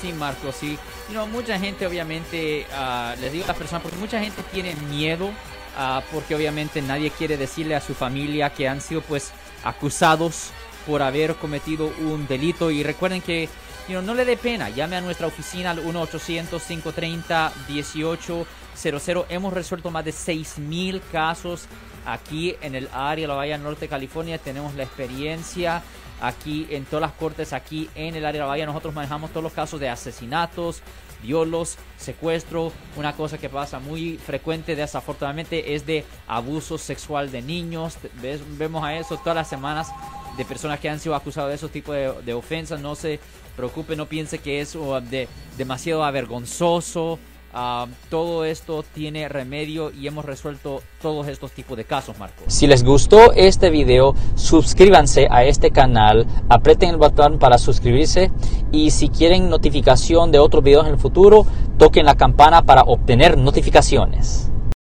Sí, Marcos, sí. You know, mucha gente obviamente, ah, les digo a las personas, porque mucha gente tiene miedo, ah, porque obviamente nadie quiere decirle a su familia que han sido pues acusados por haber cometido un delito. Y recuerden que you know, no le dé pena, llame a nuestra oficina al 1-800-530-1800. Hemos resuelto más de 6.000 casos aquí en el área de la Bahía Norte de California. Tenemos la experiencia aquí en todas las cortes, aquí en el área de la Bahía. Nosotros manejamos todos los casos de asesinatos, violos, secuestro. Una cosa que pasa muy frecuente, desafortunadamente, es de abuso sexual de niños. Vemos a eso todas las semanas de personas que han sido acusadas de esos tipos de, ofensas. No se preocupe, no piense que es de, demasiado avergonzoso. Uh, todo esto tiene remedio y hemos resuelto todos estos tipos de casos, Marco. Si les gustó este video, suscríbanse a este canal, aprieten el botón para suscribirse y si quieren notificación de otros videos en el futuro, toquen la campana para obtener notificaciones.